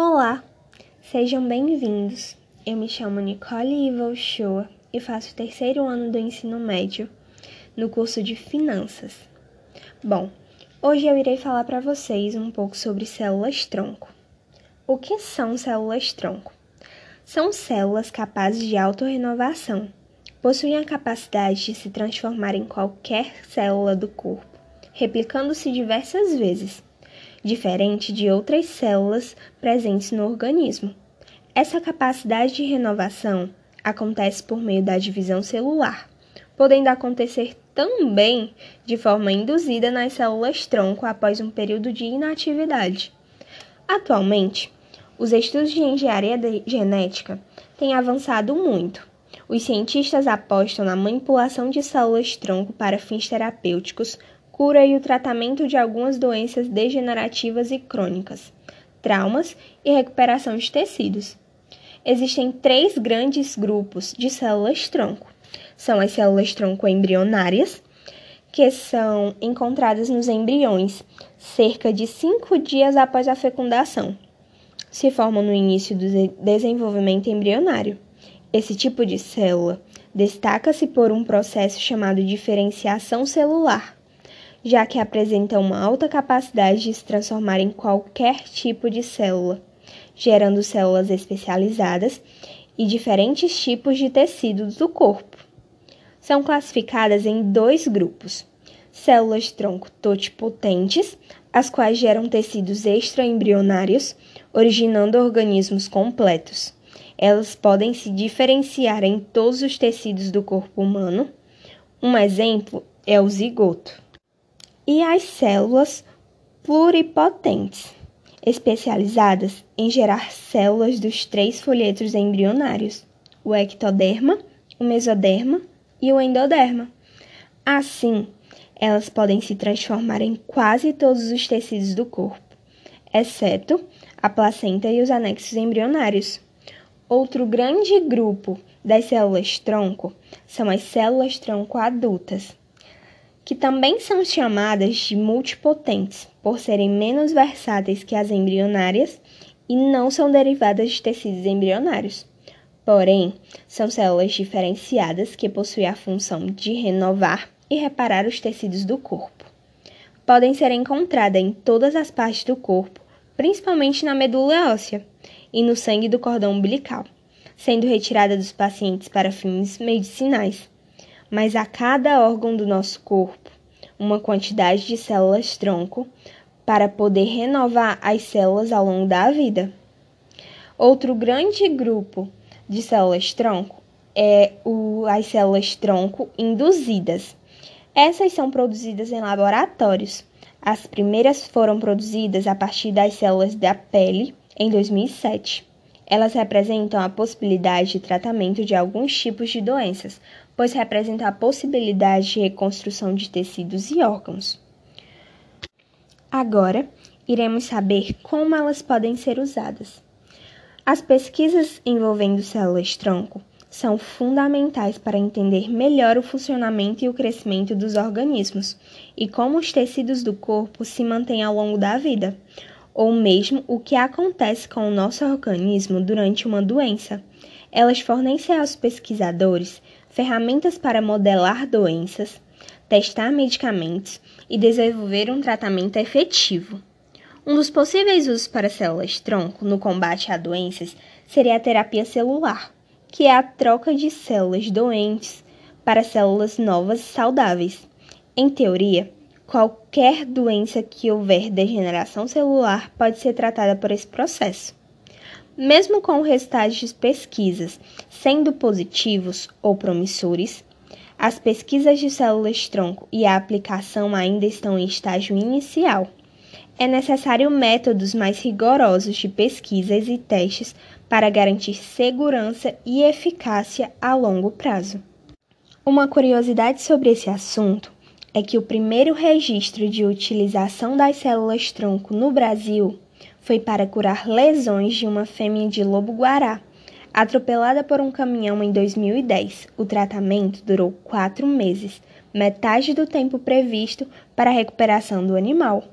Olá, sejam bem-vindos. Eu me chamo Nicole Iva Ochoa e faço o terceiro ano do ensino médio no curso de Finanças. Bom, hoje eu irei falar para vocês um pouco sobre células-tronco. O que são células-tronco? São células capazes de autorrenovação. Possuem a capacidade de se transformar em qualquer célula do corpo, replicando-se diversas vezes diferente de outras células presentes no organismo. Essa capacidade de renovação acontece por meio da divisão celular, podendo acontecer também de forma induzida nas células-tronco após um período de inatividade. Atualmente, os estudos de engenharia genética têm avançado muito. Os cientistas apostam na manipulação de células-tronco para fins terapêuticos cura e o tratamento de algumas doenças degenerativas e crônicas, traumas e recuperação de tecidos. Existem três grandes grupos de células-tronco. São as células-tronco embrionárias, que são encontradas nos embriões cerca de cinco dias após a fecundação. Se formam no início do desenvolvimento embrionário. Esse tipo de célula destaca-se por um processo chamado diferenciação celular, já que apresenta uma alta capacidade de se transformar em qualquer tipo de célula, gerando células especializadas e diferentes tipos de tecidos do corpo. São classificadas em dois grupos: células tronco totipotentes, as quais geram tecidos extraembrionários, originando organismos completos. Elas podem se diferenciar em todos os tecidos do corpo humano. Um exemplo é o zigoto e as células pluripotentes, especializadas em gerar células dos três folhetos embrionários, o ectoderma, o mesoderma e o endoderma. Assim, elas podem se transformar em quase todos os tecidos do corpo, exceto a placenta e os anexos embrionários. Outro grande grupo das células-tronco são as células-tronco adultas, que também são chamadas de multipotentes, por serem menos versáteis que as embrionárias e não são derivadas de tecidos embrionários. Porém, são células diferenciadas que possuem a função de renovar e reparar os tecidos do corpo. Podem ser encontradas em todas as partes do corpo, principalmente na medula óssea e no sangue do cordão umbilical, sendo retirada dos pacientes para fins medicinais mas a cada órgão do nosso corpo uma quantidade de células-tronco para poder renovar as células ao longo da vida. Outro grande grupo de células-tronco é o, as células-tronco induzidas. Essas são produzidas em laboratórios. As primeiras foram produzidas a partir das células da pele em 2007. Elas representam a possibilidade de tratamento de alguns tipos de doenças, pois representam a possibilidade de reconstrução de tecidos e órgãos. Agora, iremos saber como elas podem ser usadas. As pesquisas envolvendo células-tronco são fundamentais para entender melhor o funcionamento e o crescimento dos organismos e como os tecidos do corpo se mantêm ao longo da vida, ou mesmo o que acontece com o nosso organismo durante uma doença. Elas fornecem aos pesquisadores ferramentas para modelar doenças, testar medicamentos e desenvolver um tratamento efetivo. Um dos possíveis usos para células-tronco no combate a doenças seria a terapia celular, que é a troca de células doentes para células novas e saudáveis. Em teoria, Qualquer doença que houver degeneração celular pode ser tratada por esse processo. Mesmo com de pesquisas sendo positivos ou promissores, as pesquisas de células-tronco e a aplicação ainda estão em estágio inicial. É necessário métodos mais rigorosos de pesquisas e testes para garantir segurança e eficácia a longo prazo. Uma curiosidade sobre esse assunto é que o primeiro registro de utilização das células-tronco no Brasil foi para curar lesões de uma fêmea de lobo-guará, atropelada por um caminhão em 2010. O tratamento durou quatro meses, metade do tempo previsto para a recuperação do animal.